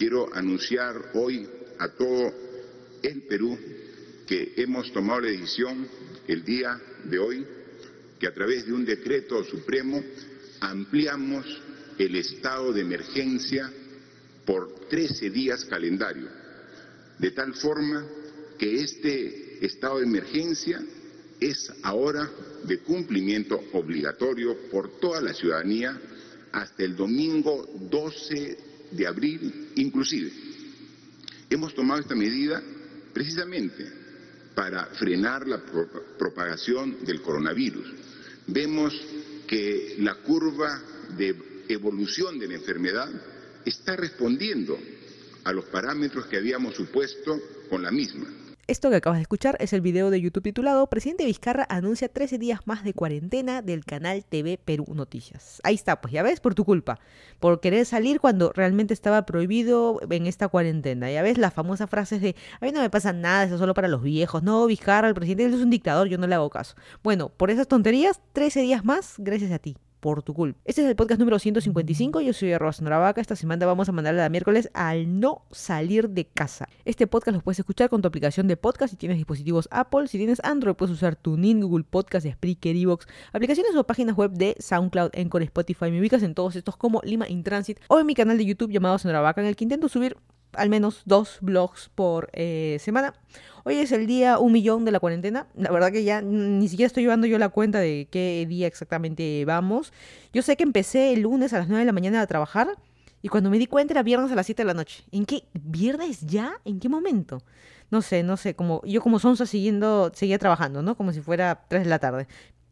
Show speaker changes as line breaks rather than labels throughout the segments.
quiero anunciar hoy a todo el Perú que hemos tomado la decisión el día de hoy que a través de un decreto supremo ampliamos el estado de emergencia por 13 días calendario, de tal forma que este estado de emergencia es ahora de cumplimiento obligatorio por toda la ciudadanía hasta el domingo 12 de abril inclusive. Hemos tomado esta medida precisamente para frenar la propagación del coronavirus. Vemos que la curva de evolución de la enfermedad está respondiendo a los parámetros que habíamos supuesto con la misma.
Esto que acabas de escuchar es el video de YouTube titulado Presidente Vizcarra anuncia 13 días más de cuarentena del canal TV Perú Noticias. Ahí está, pues ya ves, por tu culpa, por querer salir cuando realmente estaba prohibido en esta cuarentena. Ya ves las famosas frases de, a mí no me pasa nada, eso es solo para los viejos. No, Vizcarra, el presidente es un dictador, yo no le hago caso. Bueno, por esas tonterías, 13 días más gracias a ti por tu culpa. Este es el podcast número 155. Yo soy Rosa Noravaca. Esta semana vamos a mandarle a miércoles al no salir de casa. Este podcast lo puedes escuchar con tu aplicación de podcast si tienes dispositivos Apple. Si tienes Android, puedes usar TuneIn, Google Podcast, Spreaker, Evox, aplicaciones o páginas web de SoundCloud, Encore, Spotify. Me ubicas en todos estos como Lima in Transit o en mi canal de YouTube llamado Vaca, en el que intento subir al menos dos blogs por eh, semana. Hoy es el día un millón de la cuarentena. La verdad que ya ni siquiera estoy llevando yo la cuenta de qué día exactamente vamos. Yo sé que empecé el lunes a las 9 de la mañana a trabajar y cuando me di cuenta era viernes a las 7 de la noche. ¿En qué? ¿Viernes ya? ¿En qué momento? No sé, no sé, como yo como sonsa siguiendo, seguía trabajando, ¿no? Como si fuera 3 de la tarde.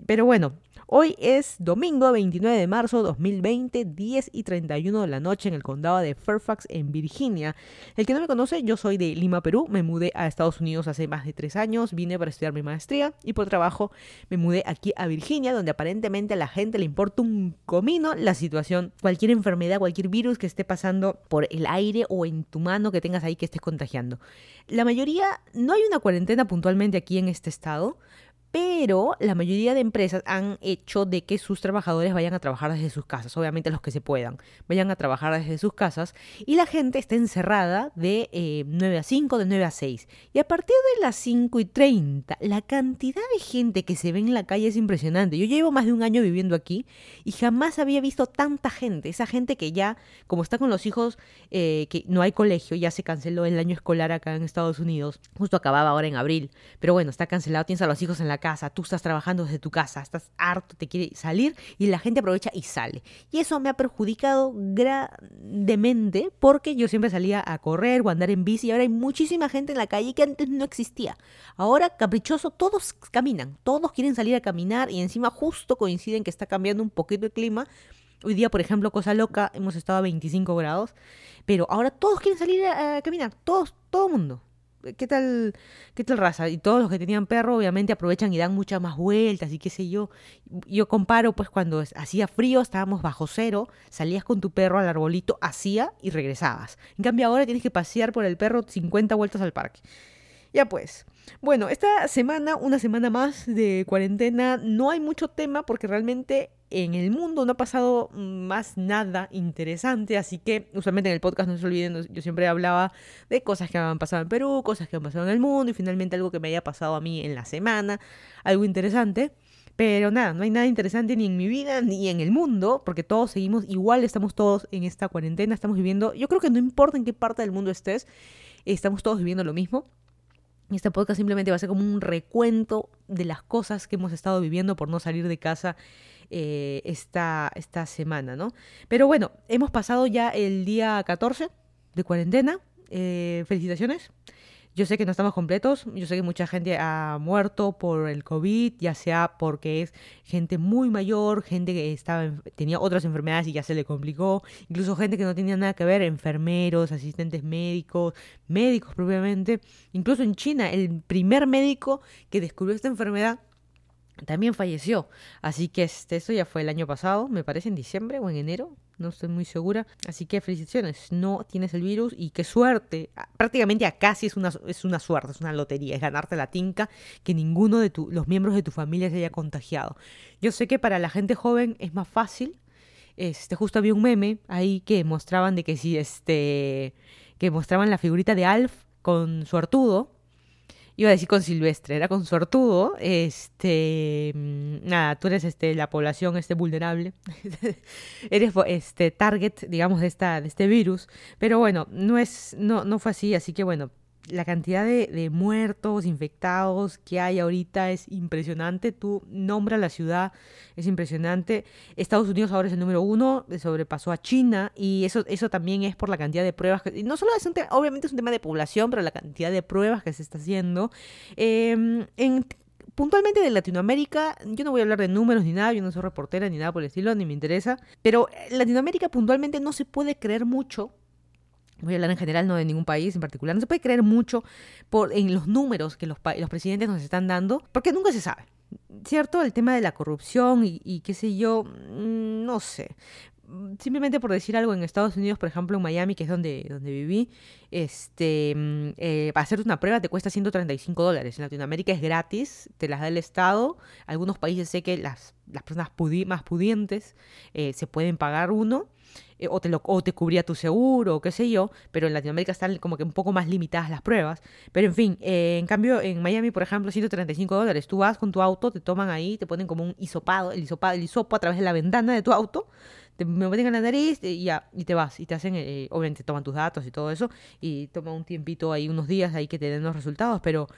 Pero bueno, Hoy es domingo 29 de marzo 2020, 10 y 31 de la noche en el condado de Fairfax, en Virginia. El que no me conoce, yo soy de Lima, Perú. Me mudé a Estados Unidos hace más de tres años. Vine para estudiar mi maestría y por trabajo me mudé aquí a Virginia, donde aparentemente a la gente le importa un comino la situación. Cualquier enfermedad, cualquier virus que esté pasando por el aire o en tu mano que tengas ahí que estés contagiando. La mayoría, no hay una cuarentena puntualmente aquí en este estado pero la mayoría de empresas han hecho de que sus trabajadores vayan a trabajar desde sus casas, obviamente los que se puedan, vayan a trabajar desde sus casas y la gente está encerrada de 9 eh, a 5, de 9 a 6. Y a partir de las 5 y 30, la cantidad de gente que se ve en la calle es impresionante. Yo llevo más de un año viviendo aquí y jamás había visto tanta gente, esa gente que ya, como está con los hijos, eh, que no hay colegio, ya se canceló el año escolar acá en Estados Unidos, justo acababa ahora en abril, pero bueno, está cancelado, tienes a los hijos en la casa, tú estás trabajando desde tu casa, estás harto, te quiere salir y la gente aprovecha y sale. Y eso me ha perjudicado grandemente porque yo siempre salía a correr o a andar en bici y ahora hay muchísima gente en la calle que antes no existía. Ahora, caprichoso, todos caminan, todos quieren salir a caminar y encima justo coinciden que está cambiando un poquito el clima. Hoy día, por ejemplo, cosa loca, hemos estado a 25 grados, pero ahora todos quieren salir a, caminar, todos, todo el mundo. ¿Qué tal, qué tal raza? Y todos los que tenían perro obviamente aprovechan y dan muchas más vueltas y qué sé yo. Yo comparo pues cuando hacía frío, estábamos bajo cero, salías con tu perro al arbolito, hacía y regresabas. En cambio ahora tienes que pasear por el perro 50 vueltas al parque. Ya pues. Bueno, esta semana, una semana más de cuarentena, no hay mucho tema porque realmente en el mundo no ha pasado más nada interesante, así que usualmente en el podcast no se olviden, yo siempre hablaba de cosas que han pasado en Perú, cosas que han pasado en el mundo y finalmente algo que me haya pasado a mí en la semana, algo interesante. Pero nada, no hay nada interesante ni en mi vida ni en el mundo, porque todos seguimos igual, estamos todos en esta cuarentena, estamos viviendo, yo creo que no importa en qué parte del mundo estés, estamos todos viviendo lo mismo. Este podcast simplemente va a ser como un recuento de las cosas que hemos estado viviendo por no salir de casa eh, esta, esta semana, ¿no? Pero bueno, hemos pasado ya el día 14 de cuarentena. Eh, felicitaciones. Yo sé que no estamos completos, yo sé que mucha gente ha muerto por el COVID, ya sea porque es gente muy mayor, gente que estaba, tenía otras enfermedades y ya se le complicó, incluso gente que no tenía nada que ver, enfermeros, asistentes médicos, médicos propiamente. Incluso en China, el primer médico que descubrió esta enfermedad también falleció. Así que este, esto ya fue el año pasado, me parece en diciembre o en enero, no estoy muy segura. Así que felicitaciones, no tienes el virus y qué suerte. Ah, prácticamente acá sí es una, es una suerte, es una lotería, es ganarte la tinca que ninguno de tu, los miembros de tu familia se haya contagiado. Yo sé que para la gente joven es más fácil este, justo había un meme ahí que mostraban de que si, este, que mostraban la figurita de Alf con su artudo, iba a decir con Silvestre, era con suertudo, este, mm, nada, tú eres este, la población este, vulnerable, eres este, target, digamos, de, esta, de este virus, pero bueno, no, es, no, no fue así, así que bueno, la cantidad de, muertos, infectados que hay ahorita es impresionante. Tú nombras la ciudad, es impresionante. Estados Unidos ahora es el número uno, sobrepasó a China y eso, eso también es por la cantidad de pruebas. Que, no solo es un tema, obviamente es un tema de población, pero la cantidad de pruebas que se está haciendo. Em, en puntualmente de Latinoamérica, yo no voy a hablar de números ni nada, yo no soy reportera ni nada por el estilo, ni me interesa, pero Latinoamérica puntualmente no se puede creer mucho voy a hablar en general, no de ningún país en particular, no se puede creer mucho por, en los números que los, los presidentes nos están dando, porque nunca se sabe. ¿Cierto? El tema de la corrupción y, qué sé yo, mm, no sé simplemente por decir algo, en Estados Unidos, por ejemplo, en Miami, que es donde, donde viví, este, mm, eh, para hacer una prueba te cuesta 135 dólares. En Latinoamérica es gratis, te las da el Estado. Algunos países sé que las, las personas más pudientes eh, se pueden pagar uno. Eh, o, te lo, o te cubría tu seguro, o qué sé yo, pero en Latinoamérica están como que un poco más limitadas las pruebas. Pero en fin, eh, en cambio, en Miami, por ejemplo, 135 dólares. Tú vas con tu auto, te toman ahí, te ponen como un hisopado, el hisopado, el hisopo a través de la ventana de tu auto, te meten en la nariz y ya, y te vas, y te hacen, eh, obviamente toman tus datos y todo eso, y toma un tiempito ahí, unos días ahí que te den los resultados, pero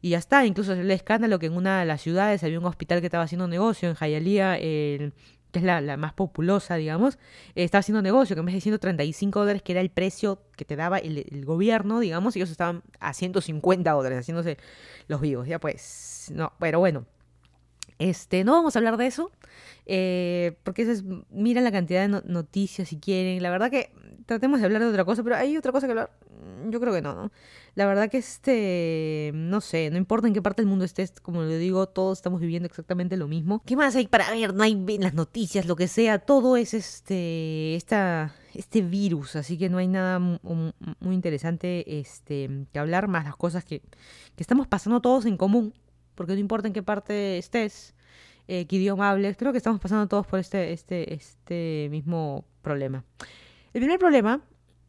y ya está. Incluso el escándalo que en una de las ciudades había un hospital que estaba haciendo negocio en Hialeah, el que es la, más populosa, digamos, eh, estaba haciendo negocio, que en vez de 135 dólares, que era el precio que te daba el, gobierno, digamos, ellos estaban a 150 dólares, haciéndose los vivos. Ya pues, no, pero bueno. Este, no vamos a hablar de eso, eh, porque eso es, miren la cantidad de noticias si quieren. La verdad que tratemos de hablar de otra cosa, pero hay otra cosa que hablar. Yo creo que no, ¿no? La verdad que este, no sé, no importa en qué parte del mundo estés, como le digo, todos estamos viviendo exactamente lo mismo. ¿Qué más hay para ver? No hay las noticias, lo que sea, todo es este, esta, este virus, así que no hay nada muy interesante este, que hablar, más las cosas que, que estamos pasando todos en común, porque no importa en qué parte estés, eh, qué idioma hables, creo que estamos pasando todos por este, este, este mismo problema. El primer problema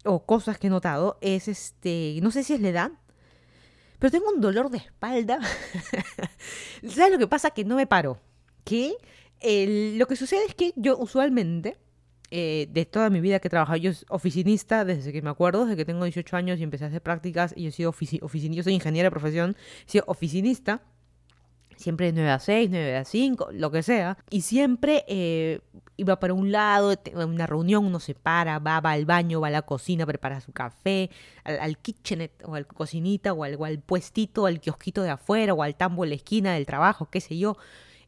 o cosas que he notado es este, no sé si es la edad, pero tengo un dolor de espalda. ¿Sabes lo que pasa? Que no me paro. Que lo que sucede es que yo usualmente, eh, de toda mi vida que he trabajado, yo soy oficinista desde que me acuerdo, desde que tengo 18 años y empecé a hacer prácticas y yo he sido oficinista, yo soy ingeniera de profesión, he sido oficinista siempre de 9 a 6, 9 a 5, lo que sea. Y siempre eh, iba para un lado, una reunión uno se para, va, va al baño, va a la cocina, prepara su café, al, kitchenet o al cocinita o al, o al puestito, al kiosquito de afuera o al tambo en la esquina del trabajo, qué sé yo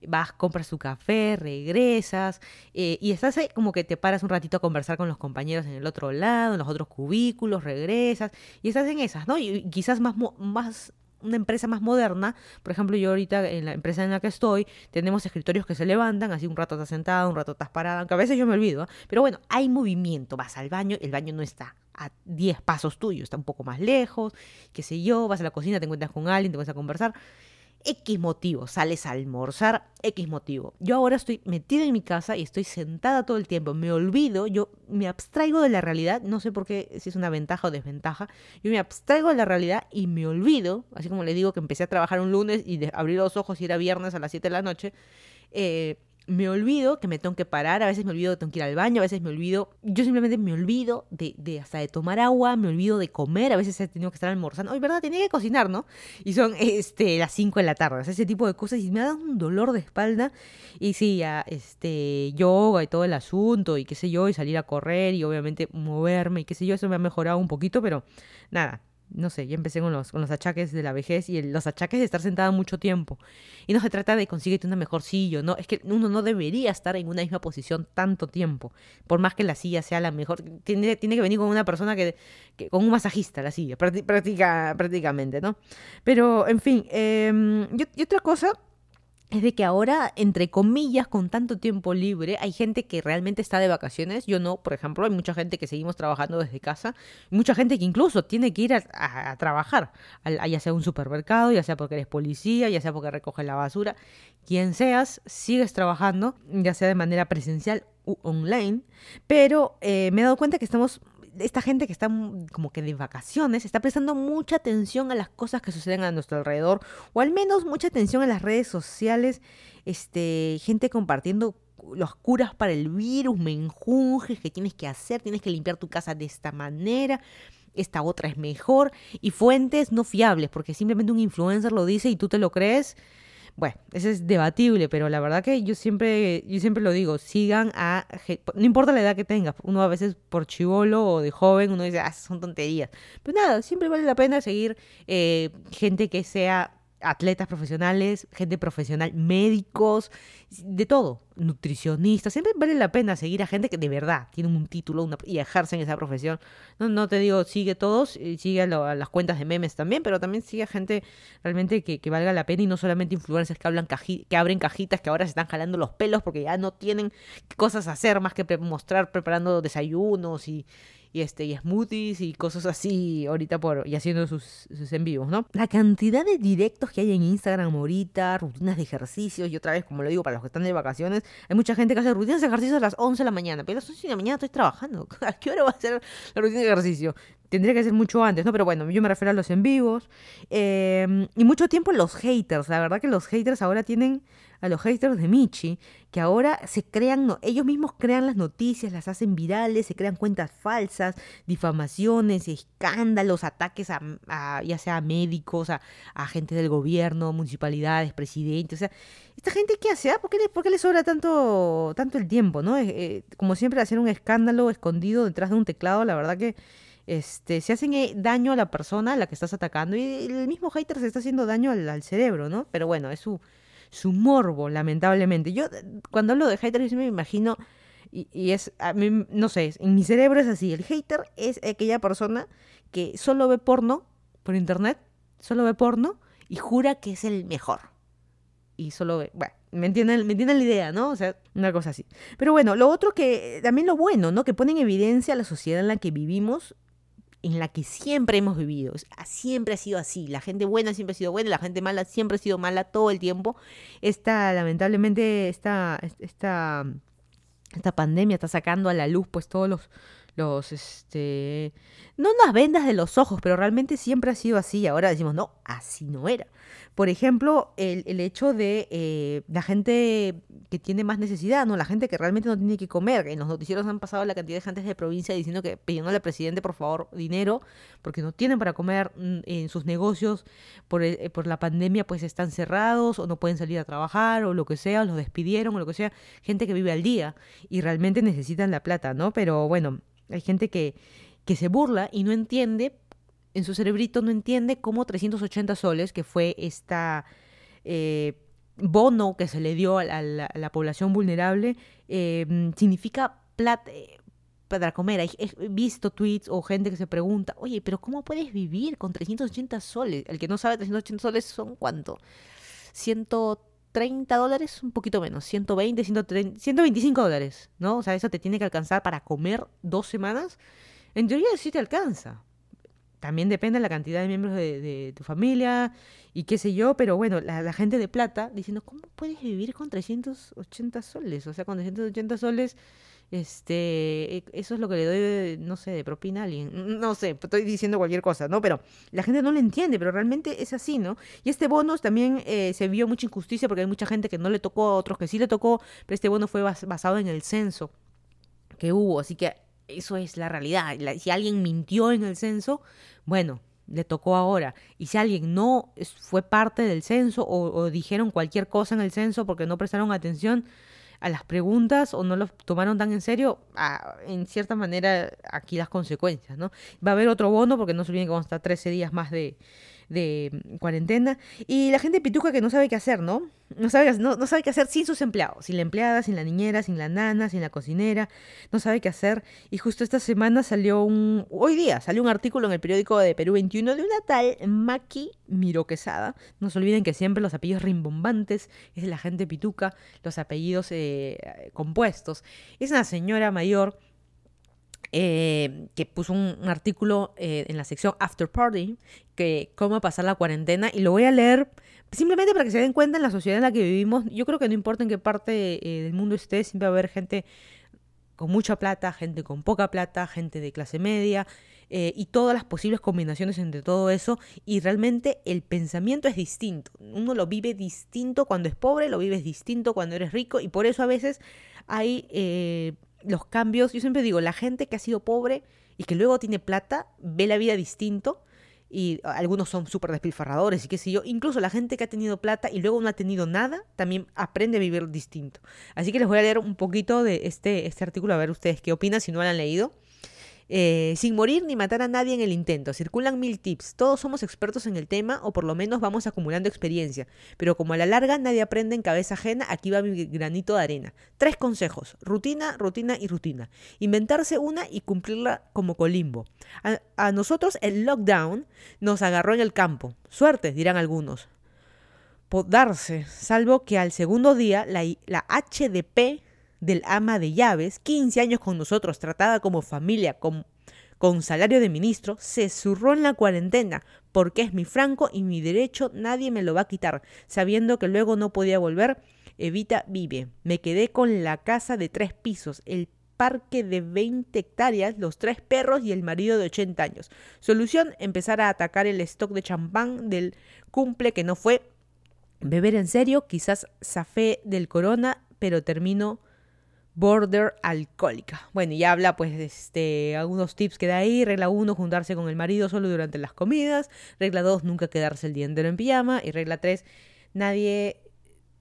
vas, compras tu café, regresas eh, y estás ahí como que te paras un ratito a conversar con los compañeros en el otro lado, en los otros cubículos, regresas y estás en esas, ¿no? Y quizás más, más una empresa más moderna, por ejemplo, yo ahorita en la empresa en la que estoy, tenemos escritorios que se levantan, así un rato estás sentado, un rato estás parado, aunque a veces yo me olvido, ¿eh? pero bueno, hay movimiento, vas al baño, el baño no está a 10 pasos tuyos, está un poco más lejos, qué sé yo, vas a la cocina, te encuentras con alguien, te vas a conversar, X motivo, sales a almorzar, X motivo. Yo ahora estoy metida en mi casa y estoy sentada todo el tiempo, me olvido, yo me abstraigo de la realidad, no sé por qué, si es una ventaja o desventaja, yo me abstraigo de la realidad y me olvido, así como le digo que empecé a trabajar un lunes y abrir los ojos y era viernes a las 7 de la noche, eh, me olvido que me tengo que parar, a veces me olvido que tengo que ir al baño, a veces me olvido, yo simplemente me olvido de, de hasta de tomar agua, me olvido de comer, a veces he tenido que estar almorzando, hoy verdad, tenía que cocinar, ¿no? Y son este, las 5 de la tarde, ese tipo de cosas y me ha dado un dolor de espalda y sí, ya, este, yoga y todo el asunto y qué sé yo, y salir a correr y obviamente moverme y qué sé yo, eso me ha mejorado un poquito, pero nada, no sé, ya empecé con los, con los achaques de la vejez y los achaques de estar sentada mucho tiempo. Y no se trata de conseguirte una mejor silla, no, es que uno no debería estar en una misma posición tanto tiempo, por más que la silla sea la mejor. Tiene, tiene que venir con una persona que, con un masajista la silla, práctica, prácticamente, ¿no? Pero, en fin, em, y otra cosa es de que ahora, entre comillas, con tanto tiempo libre, hay gente que realmente está de vacaciones. Yo no, por ejemplo, hay mucha gente que seguimos trabajando desde casa. Mucha gente que incluso tiene que ir a, trabajar, ya sea un supermercado, ya sea porque eres policía, ya sea porque recoges la basura. Quien seas, sigues trabajando, ya sea de manera presencial u online. Pero eh, me he dado cuenta que estamos esta gente que está como que de vacaciones está prestando mucha atención a las cosas que suceden a nuestro alrededor, o al menos mucha atención a las redes sociales, este, gente compartiendo los curas para el virus, menjunjes que tienes que hacer, tienes que limpiar tu casa de esta manera, esta otra es mejor, y fuentes no fiables, porque simplemente un influencer lo dice y tú te lo crees. Bueno, eso es debatible, pero la verdad que yo siempre, yo siempre lo digo, sigan a, no importa la edad que tengas, uno a veces por chivolo o de joven, uno dice, ah, son tonterías. Pero nada, siempre vale la pena seguir eh, gente que sea atletas profesionales, gente profesional, médicos, de todo, nutricionistas. Siempre vale la pena seguir a gente que de verdad tiene un título y ejercen esa profesión. No, no te digo sigue todos, sigue las cuentas de memes también, pero también sigue a gente realmente que, que valga la pena y no solamente influencers que, hablan que abren cajitas que ahora se están jalando los pelos porque ya no tienen cosas a hacer más que mostrar preparando desayunos y y este y smoothies y cosas así ahorita por y haciendo sus, sus en vivos, ¿no? La cantidad de directos que hay en Instagram ahorita, rutinas de ejercicios y otra vez como lo digo para los que están de vacaciones, hay mucha gente que hace rutinas de ejercicio a las 11 de la mañana, pero a las 11 de la mañana estoy trabajando. ¿A qué hora va a ser la rutina de ejercicio? Tendría que ser mucho antes, ¿no? Pero bueno, yo me refiero a los en vivos. Em, y mucho tiempo los haters. La verdad que los haters ahora tienen a los haters de Michi, que ahora se crean, no, ellos mismos crean las noticias, las hacen virales, se crean cuentas falsas, difamaciones, escándalos, ataques a, ya sea a médicos, a, a gente del gobierno, municipalidades, presidentes. O sea, esta gente qué hace, ¿Ah? ¿Por, qué les, ¿por, qué les, sobra tanto, tanto el tiempo, no? Eh, como siempre, hacer un escándalo escondido detrás de un teclado, la verdad que este, se hacen eh, daño a la persona a la que estás atacando y el mismo hater se está haciendo daño al cerebro, ¿no? Pero bueno, es su, su morbo, lamentablemente. Yo cuando hablo de hater, yo me imagino, y, es, a mí, no sé, en mi cerebro es así, el hater es aquella persona que solo ve porno por internet, solo ve porno y jura que es el mejor. Y solo ve, bueno, me entienden, me entienden la idea, ¿no? O sea, una cosa así. Pero bueno, lo otro que, también lo bueno, ¿no? Que pone en evidencia la sociedad en la que vivimos en la que siempre hemos vivido. Siempre ha sido así. La gente buena siempre ha sido buena, la gente mala siempre ha sido mala todo el tiempo. Esta, lamentablemente, esta, esta, esta pandemia está sacando a la luz pues todos los, los, este, no las vendas de los ojos, pero realmente siempre ha sido así. Ahora decimos, no, así no era. Por ejemplo, el, el hecho de eh, la gente que tiene más necesidad, ¿no? La gente que realmente no tiene que comer. En los noticieros han pasado la cantidad de gente de provincia diciendo que pidiéndole al presidente, por favor, dinero, porque no tienen para comer mm, en sus negocios por, eh, por la pandemia, pues están cerrados o no pueden salir a trabajar o lo que sea, o los despidieron o lo que sea. Gente que vive al día y realmente necesitan la plata, ¿no? Pero bueno, hay gente que, que se burla y no entiende en su cerebrito no entiende cómo 380 soles, que fue esta eh, bono que se le dio a la, población vulnerable, eh, significa plata eh, para comer. He visto tweets o gente que se pregunta, oye, pero ¿cómo puedes vivir con 380 soles? El que no sabe, 380 soles son cuánto? 130 dólares, un poquito menos, 120, 130, 125 dólares, ¿no? O sea, eso te tiene que alcanzar para comer dos semanas. En teoría sí te alcanza, también depende de la cantidad de miembros de, tu familia y qué sé yo, pero bueno, la, gente de plata diciendo, ¿cómo puedes vivir con 380 soles? O sea, con 380 soles, este, e, eso es lo que le doy, no sé, de propina a alguien. No sé, estoy diciendo cualquier cosa, ¿no? Pero la gente no lo entiende, pero realmente es así, ¿no? Y este bono también eh, se vio mucha injusticia porque hay mucha gente que no le tocó, a otros que sí le tocó, pero este bono fue basado en el censo que hubo, así que eso es la realidad. Si alguien mintió en el censo, bueno, le tocó ahora. Y si alguien no fue parte del censo o, dijeron cualquier cosa en el censo porque no prestaron atención a las preguntas o no lo tomaron tan en serio, en cierta manera aquí las consecuencias, ¿no? Va a haber otro bono porque no se olviden que vamos a estar 13 días más de, de cuarentena. Y la gente pituca que no sabe qué hacer, ¿no? No sabe, no, sabe qué hacer sin sus empleados, sin la empleada, sin la niñera, sin la nana, sin la cocinera, no sabe qué hacer. Y justo esta semana salió un, hoy día salió un artículo en el periódico de Perú 21 de una tal Maki Miroquesada. No se olviden que siempre los apellidos rimbombantes es la gente pituca, los apellidos eh, compuestos. Es una señora mayor eh, que puso un, artículo eh, en la sección After Party, que cómo pasar la cuarentena, y lo voy a leer simplemente para que se den cuenta en la sociedad en la que vivimos. Yo creo que no importa en qué parte eh, del mundo esté, siempre va a haber gente con mucha plata, gente con poca plata, gente de clase media, y todas las posibles combinaciones entre todo eso, y realmente el pensamiento es distinto. Uno lo vive distinto cuando es pobre, lo vives distinto cuando eres rico, y por eso a veces hay los cambios, yo siempre digo, la gente que ha sido pobre y que luego tiene plata ve la vida distinto y algunos son súper despilfarradores y qué sé yo, incluso la gente que ha tenido plata y luego no ha tenido nada, también aprende a vivir distinto. Así que les voy a leer un poquito de este, este artículo a ver ustedes qué opinan si no lo han leído. Eh, sin morir ni matar a nadie en el intento. Circulan mil tips. Todos somos expertos en el tema o por lo menos vamos acumulando experiencia. Pero como a la larga nadie aprende en cabeza ajena, aquí va mi granito de arena. Tres consejos. Rutina, rutina y rutina. Inventarse una y cumplirla como colimbo. A, nosotros el lockdown nos agarró en el campo. Suerte, dirán algunos. darse, salvo que al segundo día la, la HDP del ama de llaves, 15 años con nosotros, tratada como familia, con, con salario de ministro, se zurró en la cuarentena, porque es mi franco y mi derecho nadie me lo va a quitar, sabiendo que luego no podía volver. Evita vive. Me quedé con la casa de tres pisos, el parque de 20 hectáreas, los tres perros y el marido de 80 años. Solución, empezar a atacar el stock de champán del cumple que no fue. Beber en serio, quizás zafé del corona, pero termino border alcohólica. Bueno, y habla pues de este, algunos tips que da ahí. Regla 1, juntarse con el marido solo durante las comidas. Regla 2, nunca quedarse el día entero en pijama. Y regla 3, nadie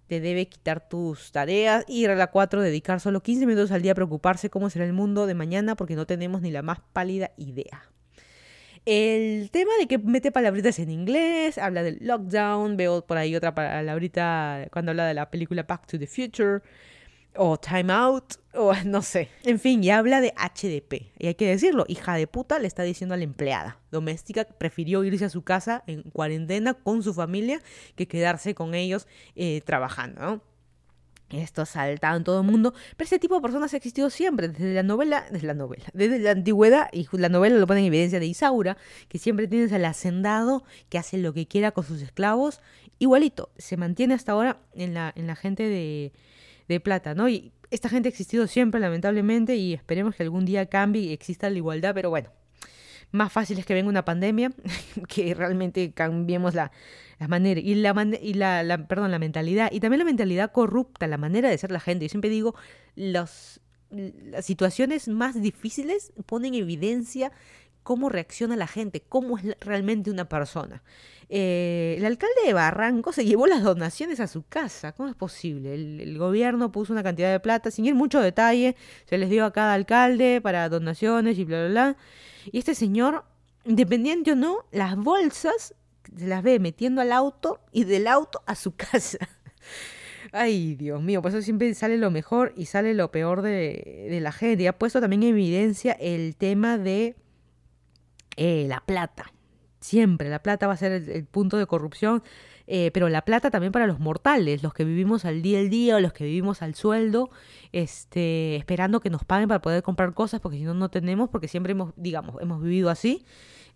te debe quitar tus tareas. Y regla 4, dedicar solo 15 minutos al día a preocuparse cómo será el mundo de mañana porque no tenemos ni la más pálida idea. El tema de que mete palabritas en inglés, habla del lockdown, veo por ahí otra palabrita cuando habla de la película Back to the Future o Time Out, o no sé. En fin, y habla de HDP. Y hay que decirlo, hija de puta le está diciendo a la empleada doméstica que prefirió irse a su casa en cuarentena con su familia que quedarse con ellos eh, trabajando, ¿no? Esto salta en todo el mundo, pero ese tipo de personas ha existido siempre, desde la novela, desde la novela, desde la antigüedad, y la novela lo pone en evidencia de Isaura, que siempre tienes al hacendado que hace lo que quiera con sus esclavos, igualito, se mantiene hasta ahora en la, en la gente de, de plata, ¿no? Y esta gente ha existido siempre, lamentablemente, y esperemos que algún día cambie y exista la igualdad, pero bueno, más fácil es que venga una pandemia que realmente cambiemos la, manera y la, y la, perdón, la mentalidad y también la mentalidad corrupta, la manera de ser la gente. Yo siempre digo, las situaciones más difíciles ponen en evidencia cómo reacciona la gente, cómo es realmente una persona. Eh, el alcalde de Barranco se llevó las donaciones a su casa. ¿Cómo es posible? El, gobierno puso una cantidad de plata, sin ir mucho detalle, se les dio a cada alcalde para donaciones y bla, bla, bla. Y este señor, independiente o no, las bolsas se las ve metiendo al auto y del auto a su casa. Ay, Dios mío, por eso siempre sale lo mejor y sale lo peor de, de la gente. Y ha puesto también en evidencia el tema de eh, la plata. Siempre la plata va a ser el, punto de corrupción, eh, pero la plata también para los mortales, los que vivimos al día al día, los que vivimos al sueldo, este, esperando que nos paguen para poder comprar cosas, porque si no, no tenemos, porque siempre hemos, digamos, hemos vivido así.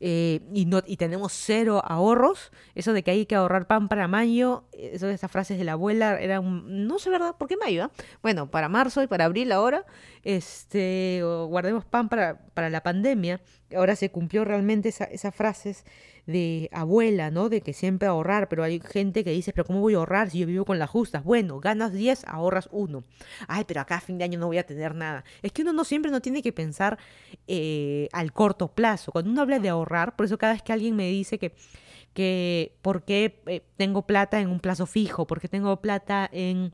Eh, y, no, y tenemos cero ahorros, eso de que hay que ahorrar pan para mayo, eso de esas frases de la abuela, era un, no sé verdad, ¿por qué mayo? Bueno, para marzo y para abril ahora, este, guardemos pan para, para la pandemia, ahora se cumplió realmente esa, esas frases de abuela, ¿no? De que siempre ahorrar, pero hay gente que dice, pero ¿cómo voy a ahorrar si yo vivo con las justas? Bueno, ganas 10, ahorras 1. Ay, pero acá a fin de año no voy a tener nada. Es que uno no siempre no tiene que pensar eh, al corto plazo. Cuando uno habla de ahorrar, por eso cada vez que alguien me dice que que por qué eh, tengo plata en un plazo fijo, por qué tengo plata en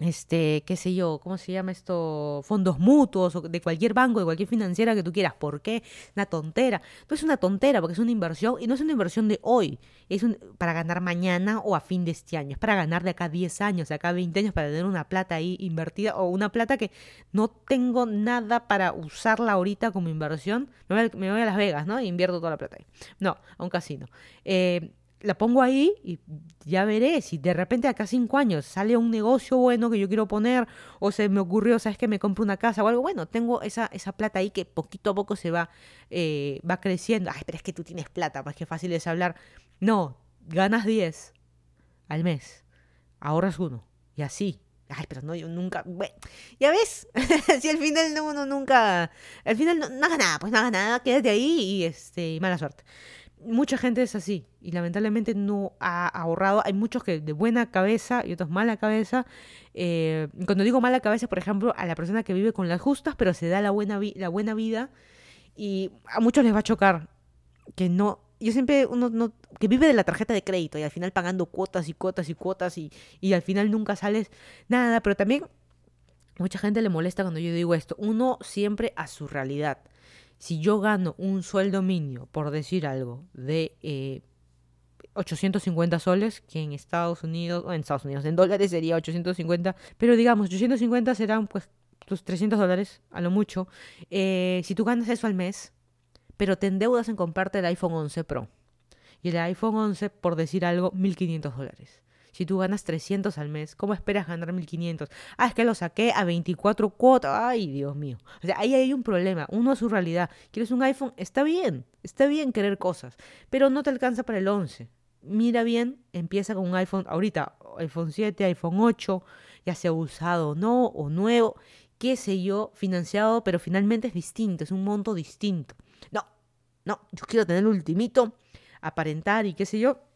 este, qué sé yo, ¿cómo se llama esto? Fondos mutuos o de cualquier banco, de cualquier financiera que tú quieras. ¿Por qué? Una tontera. No es una tontera porque es una inversión y no es una inversión de hoy. Es un, para ganar mañana o a fin de este año. Es para ganar de acá 10 años, de acá 20 años, para tener una plata ahí invertida o una plata que no tengo nada para usarla ahorita como inversión. Me voy a, Las Vegas, ¿no? E invierto toda la plata ahí. No, a un casino. Eh, la pongo ahí y ya veré si de repente acá cinco años sale un negocio bueno que yo quiero poner o se me ocurrió, sabes que me compro una casa o algo, bueno, tengo esa, esa plata ahí que poquito a poco se va, eh, va creciendo. Ay, pero es que tú tienes plata, pues qué fácil es hablar. No, ganas 10 al mes, ahorras uno y así. Ay, pero no, yo nunca. Bueno, ya ves, si al final no, uno nunca. Al final no, no nada, pues no hagas nada, quédate ahí y este, mala suerte mucha gente es así y lamentablemente no ha ahorrado. Hay muchos que de buena cabeza y otros mala cabeza. Eh, cuando digo mala cabeza, por ejemplo, a la persona que vive con las justas, pero se da la buena, la buena vida y a muchos les va a chocar que no. Yo siempre, uno no, que vive de la tarjeta de crédito y al final pagando cuotas y cuotas y cuotas y, y al final nunca sales nada, pero también mucha gente le molesta cuando yo digo esto. Uno siempre a su realidad si yo gano un sueldo mínimo, por decir algo, de 850 eh, soles, que en Estados Unidos, o en Estados Unidos, en dólares sería 850, pero digamos, 850 serán pues tus 300 dólares, a lo mucho. Eh, si tú ganas eso al mes, pero te endeudas en comprarte el iPhone 11 Pro. Y el iPhone 11, por decir algo, 1500 dólares. Si tú ganas 300 al mes, ¿cómo esperas ganar 1500? Ah, es que lo saqué a 24 cuotas. Ay, Dios mío. O sea, ahí hay un problema. Uno a su realidad. ¿Quieres un iPhone? Está bien. Está bien querer cosas. Pero no te alcanza para el 11. Mira bien, empieza con un iPhone. Ahorita, iPhone 7, iPhone 8, ya sea usado o no, o nuevo, qué sé yo, financiado, pero finalmente es distinto. Es un monto distinto. No, no, yo quiero tener el ultimito, aparentar y qué sé yo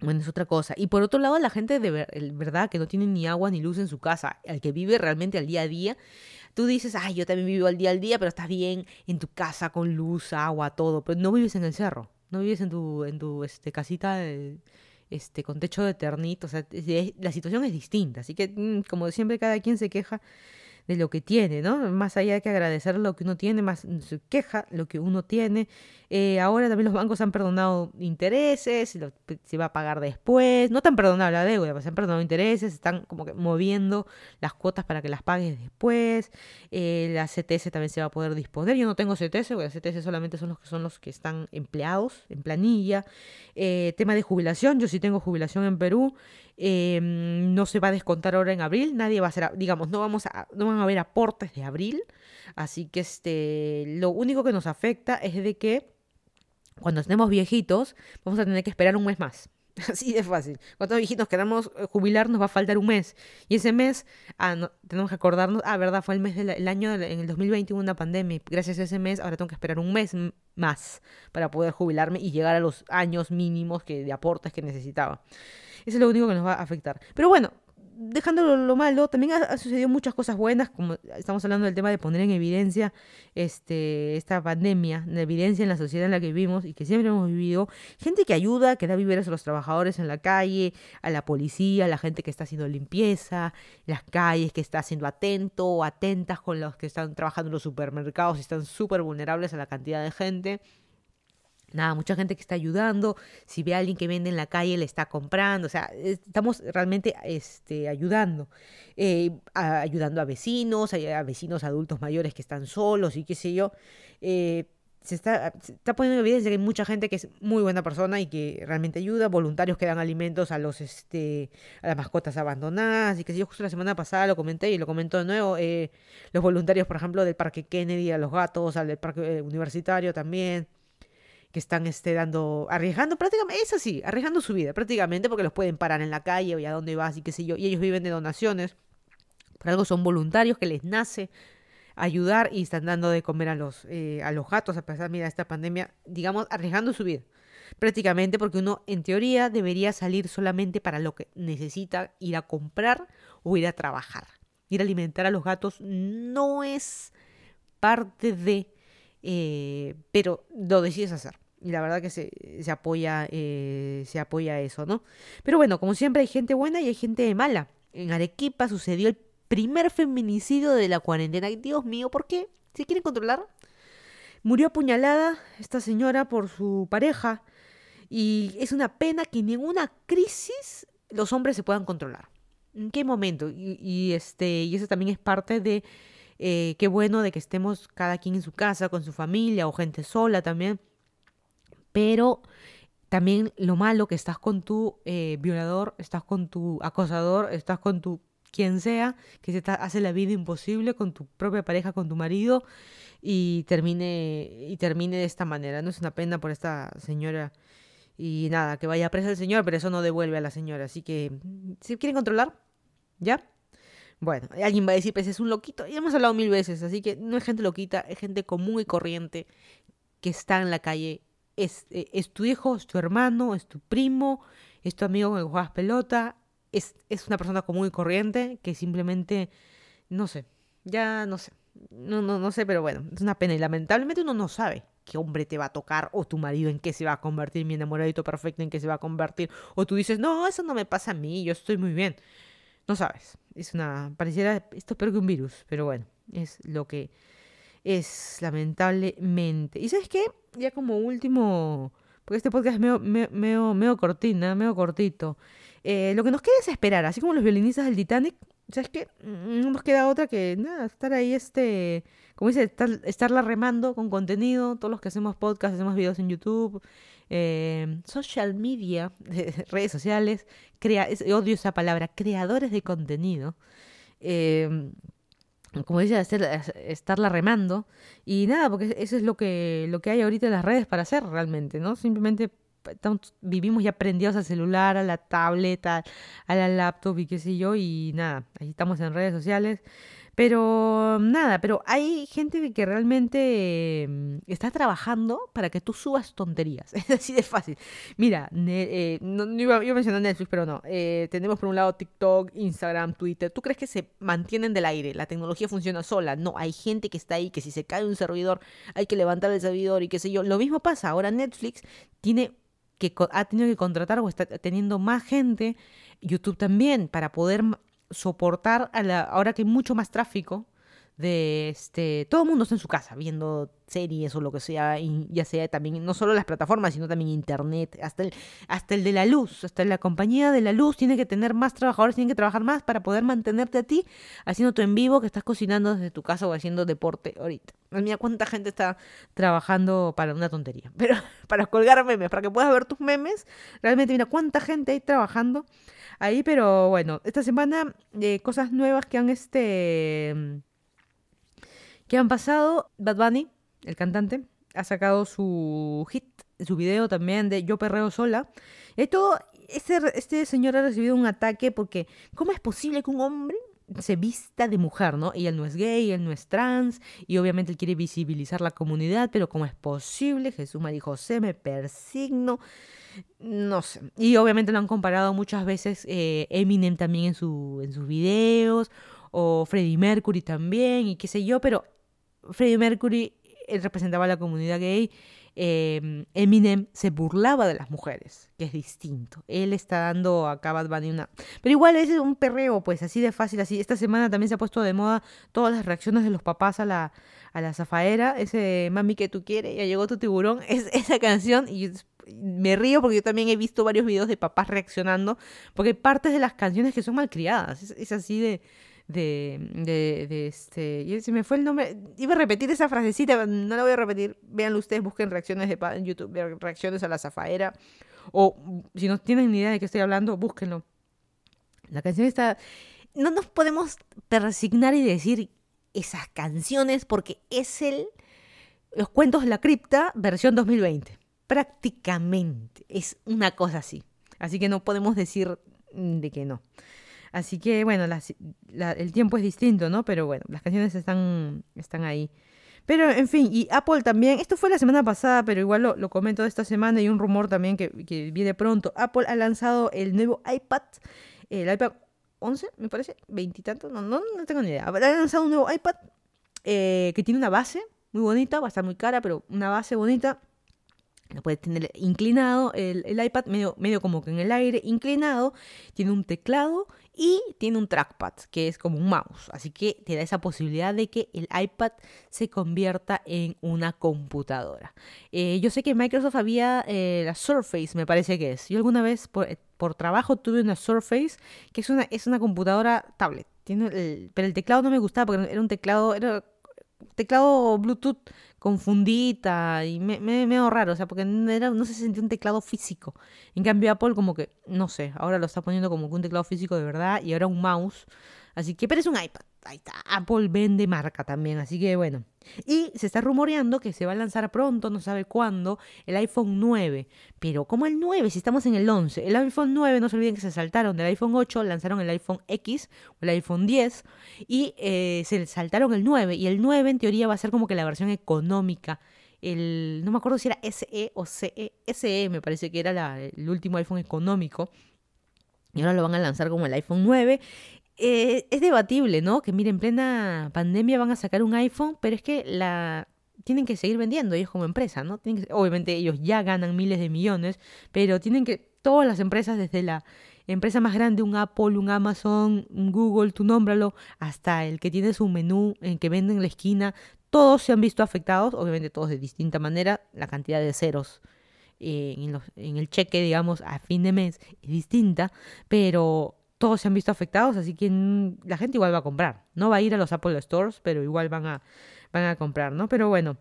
bueno, es otra cosa. Y por otro lado, la gente de verdad que no tiene ni agua ni luz en su casa, el que vive realmente al día a día, tú dices, ay, yo también vivo al día al día, pero estás bien en tu casa con luz, agua, todo, pero no vives en el cerro, no vives en tu, en tu este, casita este, con techo de ternito, o sea, la situación es distinta, así que mm, como siempre cada quien se queja de lo que tiene, ¿no? Más allá de que agradecer lo que uno tiene, más se queja lo que uno tiene. Eh, ahora también los bancos han perdonado intereses, se va a pagar después. No te han perdonado la deuda, se han perdonado intereses, están como que moviendo las cuotas para que las pagues después. Eh, la CTS también se va a poder disponer. Yo no tengo CTS, porque la CTS solamente son los que son los que están empleados en planilla. Eh, tema de jubilación, yo sí tengo jubilación en Perú. Em, no se va a descontar ahora en abril, nadie va a hacer, digamos, no vamos a, no van a haber aportes de abril, así que este, lo único que nos afecta es de que cuando estemos viejitos vamos a tener que esperar un mes más. Así de fácil. Cuando viejitos queramos eh, jubilar nos va a faltar un mes. Y ese mes, ah, tenemos que acordarnos, ah, verdad, fue el mes del año, en el 2021 una pandemia. Gracias a ese mes, ahora tengo que esperar un mes más para poder jubilarme y llegar a los años mínimos que, de aportes que necesitaba. Eso es lo único que nos va a afectar. Pero bueno, dejando lo, malo, también ha, sucedido muchas cosas buenas, como estamos hablando del tema de poner en evidencia este, esta pandemia, la evidencia en la sociedad en la que vivimos y que siempre hemos vivido. Gente que ayuda, que da víveres a los trabajadores en la calle, a la policía, a la gente que está haciendo limpieza, las calles, que está siendo atento o atentas con los que están trabajando en los supermercados y están súper vulnerables a la cantidad de gente nada, mucha gente que está ayudando, si ve a alguien que vende en la calle, le está comprando, o sea, estamos realmente este, ayudando, eh, ayudando a vecinos, a, vecinos adultos mayores que están solos y qué sé yo. Eh, se está, está poniendo en evidencia que hay mucha gente que es muy buena persona y que realmente ayuda, voluntarios que dan alimentos a los este a las mascotas abandonadas y que yo justo la semana pasada lo comenté y lo comento de nuevo, eh, los voluntarios por ejemplo del Parque Kennedy a los gatos, al del Parque Universitario también, que están este, dando, arriesgando prácticamente, es así, arriesgando su vida prácticamente porque los pueden parar en la calle o a dónde vas y qué sé yo, y ellos viven de donaciones, por algo son voluntarios que les nace ayudar y están dando de comer a los, eh, a los gatos a pesar de esta pandemia, digamos, arriesgando su vida. Prácticamente porque uno en teoría debería salir solamente para lo que necesita ir a comprar o ir a trabajar. Ir a alimentar a los gatos no es parte de, eh, pero lo decides hacer y la verdad que se, se apoya eh, se apoya eso, ¿no? Pero bueno, como siempre hay gente buena y hay gente mala. en Arequipa sucedió el primer feminicidio de la cuarentena. Dios mío, ¿por qué? ¿Se quieren controlar? Murió apuñalada esta señora por su pareja y es una pena que en ninguna crisis los hombres se puedan controlar. ¿En qué momento? Y, este, y eso también es parte de eh, qué bueno de que estemos cada quien en su casa, con su familia o gente sola también. Pero también lo malo que estás con tu eh, violador, estás con tu acosador, estás con tu quien sea, que se hace la vida imposible con tu propia pareja, con tu marido, y termine, y termine de esta manera. No es una pena por esta señora. Y nada, que vaya presa el señor, pero eso no devuelve a la señora. Así que, si quieren controlar, ¿ya? Bueno, alguien va a decir, pues es un loquito. Ya hemos hablado mil veces, así que no es gente loquita, es gente común y corriente que está en la calle. Es, eh, es tu hijo, es tu hermano, es tu primo, es tu amigo con el que juegas pelota, es, es una persona común y corriente que simplemente, no sé, ya no sé, no, no, no sé, pero bueno, es una pena y lamentablemente uno no sabe qué hombre te va a tocar o tu marido en qué se va a convertir, mi enamoradito perfecto en qué se va a convertir, o tú dices, no, eso no me pasa a mí, yo estoy muy bien. No sabes, es una, pareciera, esto es peor que un virus, pero bueno, es lo que es lamentablemente. ¿Y sabes qué? Ya como último, porque este podcast es medio, medio, medio cortina, medio cortito. Eh, lo que nos queda es esperar, así como los violinistas del Titanic, ¿sabes qué? Mm, no nos queda otra que nada, estar ahí, este, como dice, estar, estarla remando con contenido, todos los que hacemos podcast, hacemos videos en YouTube, eh, social media, redes sociales, odio esa palabra, creadores de contenido. Eh, como dice, estarla remando. Y nada, porque eso es lo que, lo que hay ahorita en las redes para hacer realmente, ¿no? Simplemente vivimos ya prendidos al celular, a la tableta, a la laptop y qué sé yo, y nada, ahí estamos en redes sociales. Pero nada, pero hay gente que realmente mm, está trabajando para que tú subas tonterías. Es así de fácil. Mira, eh, no, iba, a mencionar Netflix, pero no. Eh, tenemos por un lado TikTok, Instagram, Twitter. ¿Tú crees que se mantienen del aire? La tecnología funciona sola. No, hay gente que está ahí, que si se cae un servidor, hay que levantar el servidor y qué sé yo. Lo mismo pasa. Ahora Netflix tiene que ha tenido que contratar o está teniendo más gente, YouTube también, para poder soportar a la, ahora que hay mucho más tráfico de este todo el mundo está en su casa viendo series o lo que sea y ya sea también no solo las plataformas sino también internet hasta el hasta el de la luz hasta la compañía de la luz tiene que tener más trabajadores tiene que trabajar más para poder mantenerte a ti haciendo tu en vivo que estás cocinando desde tu casa o haciendo deporte ahorita. Mira cuánta gente está trabajando para una tontería pero para colgar memes para que puedas ver tus memes realmente mira cuánta gente hay trabajando ahí pero bueno esta semana eh, cosas nuevas que han este ¿Qué han pasado? Bad Bunny, el cantante, ha sacado su hit, su video también de Yo Perreo Sola. Todo, este, este señor ha recibido un ataque porque ¿cómo es posible que un hombre se vista de mujer, ¿no? Y él no es gay, él no es trans, y obviamente él quiere visibilizar la comunidad, pero ¿cómo es posible? Jesús María José, me persigno. No sé. Y obviamente lo han comparado muchas veces eh, Eminem también en, en sus videos, o Freddie Mercury también, y qué sé yo, pero Freddie Mercury representaba a la comunidad gay, em, Eminem se burlaba de las mujeres, que es distinto. Él está dando a Bad Bunny una... Pero igual es un perreo, pues así de fácil, así. Esta semana también se ha puesto de moda todas las reacciones de los papás a la, a la zafaera, ese mami que tú quieres, ya llegó tu tiburón, es esa canción y me río porque yo también he visto varios videos de papás reaccionando, porque hay partes de las canciones que son malcriadas, es así de de, de, este, y se me fue el nombre, iba a repetir esa frasecita, no la voy a repetir, véanlo ustedes, busquen reacciones de, YouTube, reacciones a la zafaera, o si no tienen ni idea de qué estoy hablando, búsquenlo. La canción está, no nos podemos persignar y decir esas canciones porque es el, los cuentos de la cripta versión 2020, prácticamente, es una cosa así, así que no podemos decir de que no. Así que bueno, el tiempo es distinto, ¿no? Pero bueno, las canciones están, están ahí. Pero en fin, y Apple también, esto fue la semana pasada, pero igual lo, lo comento esta semana y un rumor también que, que viene pronto. Apple ha lanzado el nuevo iPad, el iPad 11, me parece, veintitantos, no, no, no tengo ni idea. Ha lanzado un nuevo iPad eh, que tiene una base muy bonita, va a estar muy cara, pero una base bonita. Lo puedes tener inclinado, el, el, iPad medio, medio como que en el aire, inclinado, tiene un teclado y tiene un trackpad, que es como un mouse. Así que te da esa posibilidad de que el iPad se convierta en una computadora. Eh, yo sé que Microsoft había eh, la Surface, me parece que es. Yo alguna vez por, por, trabajo tuve una Surface, que es una, es una computadora tablet. Tiene el, pero el teclado no me gustaba porque era un teclado, era teclado Bluetooth confundida y me, me, medio raro, o sea, porque era, no se sentía un teclado físico. En cambio Apple como que, no sé, ahora lo está poniendo como que un teclado físico de verdad y ahora un mouse. Así que, pero es un iPad ahí está, Apple vende marca también, así que bueno. Y se está rumoreando que se va a lanzar pronto, no sabe cuándo, el iPhone 9. Pero ¿cómo el 9? Si estamos en el 11. El iPhone 9, no se olviden que se saltaron del iPhone 8, lanzaron el iPhone X o el iPhone 10 y eh, se saltaron el 9. Y el 9 en teoría va a ser como que la versión económica. El, no me acuerdo si era SE o CE. SE me parece que era el último iPhone económico. Y ahora lo van a lanzar como el iPhone 9. Eh, es debatible, ¿no? Que miren, en plena pandemia van a sacar un iPhone, pero es que la tienen que seguir vendiendo ellos como empresa, ¿no? Tienen obviamente ellos ya ganan miles de millones, pero tienen que, todas las empresas, desde la empresa más grande, un Apple, un Amazon, un Google, tú nómbralo, hasta el que tiene su menú, en que vende en la esquina, todos se han visto afectados, obviamente todos de distinta manera, la cantidad de ceros eh, en, en el cheque, digamos, a fin de mes es distinta, pero todos se han visto afectados, así que la gente igual va a comprar. No va a ir a los Apple Stores, pero igual van a, van a comprar, ¿no? Pero bueno.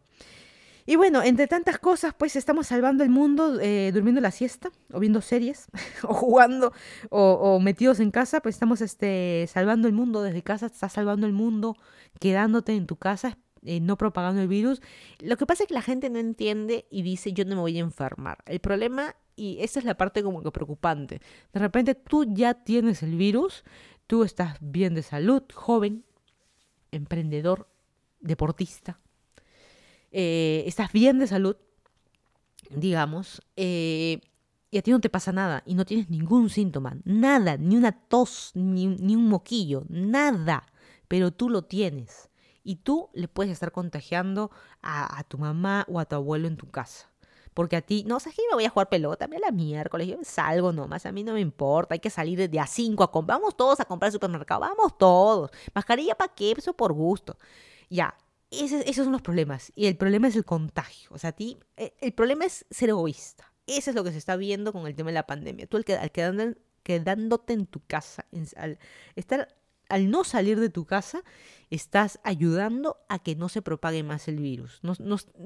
Y bueno, entre tantas cosas, pues estamos salvando el mundo eh, durmiendo la siesta, o viendo series, o jugando, o, metidos en casa, pues estamos este, salvando el mundo desde casa, estás salvando el mundo, quedándote en tu casa, eh, no propagando el virus. Lo que pasa es que la gente no entiende y dice yo no me voy a enfermar. El problema y esa es la parte como que preocupante. De repente tú ya tienes el virus, tú estás bien de salud, joven, emprendedor, deportista, eh, estás bien de salud, digamos, eh, y a ti no te pasa nada y no tienes ningún síntoma, nada, ni una tos, ni, ni un moquillo, nada, pero tú lo tienes. Y tú le puedes estar contagiando a, a tu mamá o a tu abuelo en tu casa porque a ti, no, sea, que me voy a jugar pelota, me la miércoles, yo salgo nomás, a mí no me importa, hay que salir de a 5 a comprar, vamos todos a comprar al supermercado, vamos todos, mascarilla para qué, eso por gusto. Ya, esos son los problemas, y el problema es el contagio, o sea, a ti, eh, el, problema es ser egoísta, eso es lo que se está viendo con el tema de la pandemia, tú al, quedándote en tu casa, al estar al no salir de tu casa, estás ayudando a que no se propague más el virus. No,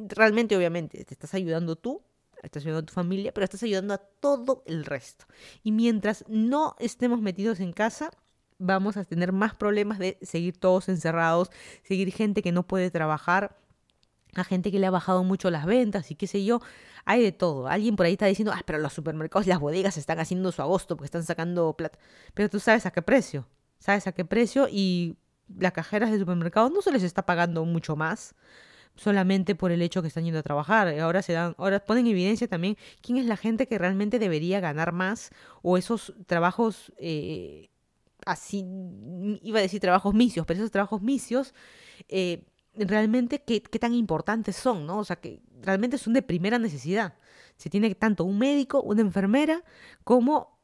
realmente, obviamente, te estás ayudando tú, estás ayudando a tu familia, pero estás ayudando a todo el resto. Y mientras no estemos metidos en casa, vamos a tener más problemas de seguir todos encerrados, seguir gente que no puede trabajar, a gente que le ha bajado mucho las ventas y qué sé yo, hay de todo. Alguien por ahí está diciendo, ah, pero los supermercados y las bodegas están haciendo su agosto porque están sacando plata. Pero tú sabes a qué precio sabes a qué precio y las cajeras de supermercado no se les está pagando mucho más solamente por el hecho que están yendo a trabajar. Ahora se dan, ahora ponen en evidencia también quién es la gente que realmente debería ganar más o esos trabajos eh, así, iba a decir trabajos misios, pero esos trabajos misios eh, realmente qué, qué tan importantes son, ¿no? O sea, que realmente son de primera necesidad. Se tiene tanto un médico, una enfermera, como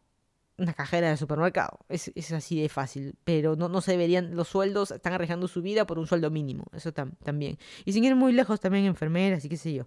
una cajera de supermercado. Es, es, así de fácil. Pero no, no se deberían, los sueldos están arriesgando su vida por un sueldo mínimo. Eso también. Y sin ir muy lejos, también enfermeras y qué sé yo.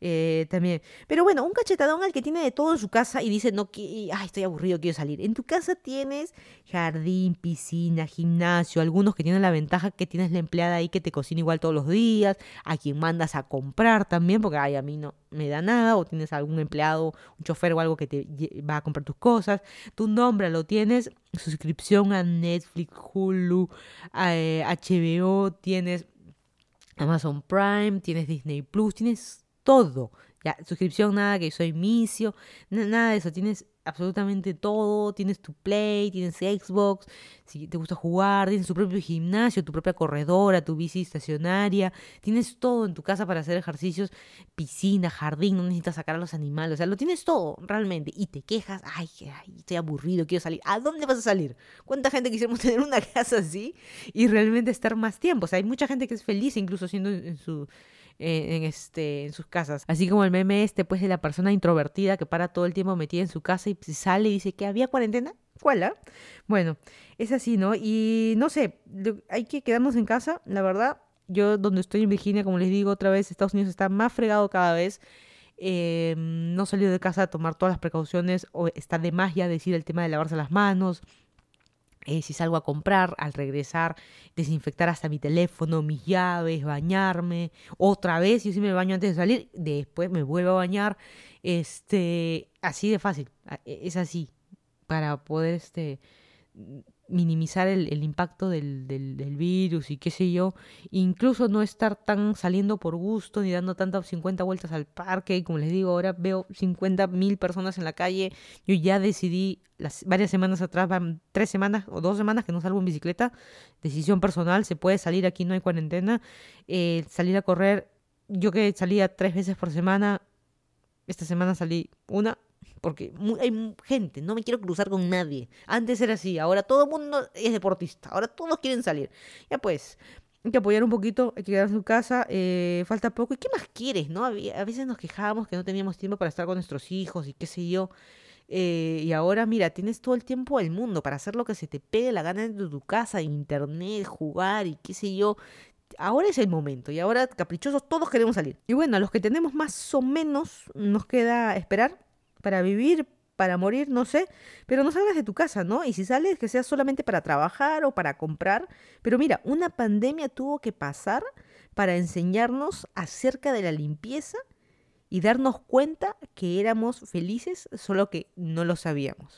Eh, también. Pero bueno, un cachetadón al que tiene de todo en su casa y dice, no, que, ay, estoy aburrido, quiero salir. En tu casa tienes jardín, piscina, gimnasio, algunos que tienen la ventaja que tienes la empleada ahí que te cocina igual todos los días, a quien mandas a comprar también, porque ay, a mí no me da nada, o tienes algún empleado, un chofer o algo que te va a comprar tus cosas. Tu nombre lo tienes, suscripción a Netflix, Hulu, HBO, tienes Amazon Prime, tienes Disney Plus, tienes todo. Ya, suscripción, nada, que soy misio, nada de eso. Tienes absolutamente todo. Tienes tu Play, tienes Xbox, si te gusta jugar, tienes tu propio gimnasio, tu propia corredora, tu bici estacionaria. Tienes todo en tu casa para hacer ejercicios, piscina, jardín, no necesitas sacar a los animales. O sea, lo tienes todo realmente. Y te quejas, ay, ay estoy aburrido, quiero salir. ¿A dónde vas a salir? ¿Cuánta gente quisiéramos tener una casa así y realmente estar más tiempo? O sea, hay mucha gente que es feliz incluso siendo en su eh, en, este, en sus casas. Así como el meme este, pues, de la persona introvertida que para todo el tiempo metida en su casa y sale y dice que había cuarentena. ¿Cuál? Bueno, es así, ¿no? Y no sé, hay que quedarnos en casa, la verdad. Yo donde estoy en Virginia, como les digo otra vez, Estados Unidos está más fregado cada vez. Eh, no salir de casa a tomar todas las precauciones, o está de más ya decir el tema de lavarse las manos, eh, si salgo a comprar, al regresar, desinfectar hasta mi teléfono, mis llaves, bañarme, otra vez, yo sí me baño antes de salir, después me vuelvo a bañar, este, así de fácil, e, es así, para poder, este, minimizar el, el impacto del, del, virus y qué sé yo, incluso no estar tan saliendo por gusto ni dando tantas 50 vueltas al parque, como les digo, ahora veo 50 mil personas en la calle, yo ya decidí las varias semanas atrás, van tres semanas o dos semanas que no salgo en bicicleta, decisión personal, se puede salir aquí, no hay cuarentena, eh, salir a correr, yo que salía tres veces por semana, esta semana salí una, porque hay gente, no me quiero cruzar con nadie. Antes era así, ahora todo el mundo es deportista, ahora todos quieren salir. Ya pues, hay que apoyar un poquito, hay que quedar en su casa, eh, falta poco. ¿Y qué más quieres, no? A veces nos quejábamos que no teníamos tiempo para estar con nuestros hijos y qué sé yo. Eh, y ahora, mira, tienes todo el tiempo del mundo para hacer lo que se te pegue la gana de tu casa, internet, jugar y qué sé yo. Ahora es el momento y ahora, caprichosos, todos queremos salir. Y bueno, a los que tenemos más o menos, nos queda esperar para vivir, para morir, no sé, pero no salgas de tu casa, ¿no? Y si sales, que sea solamente para trabajar o para comprar. Pero mira, una pandemia tuvo que pasar para enseñarnos acerca de la limpieza y darnos cuenta que éramos felices, solo que no lo sabíamos.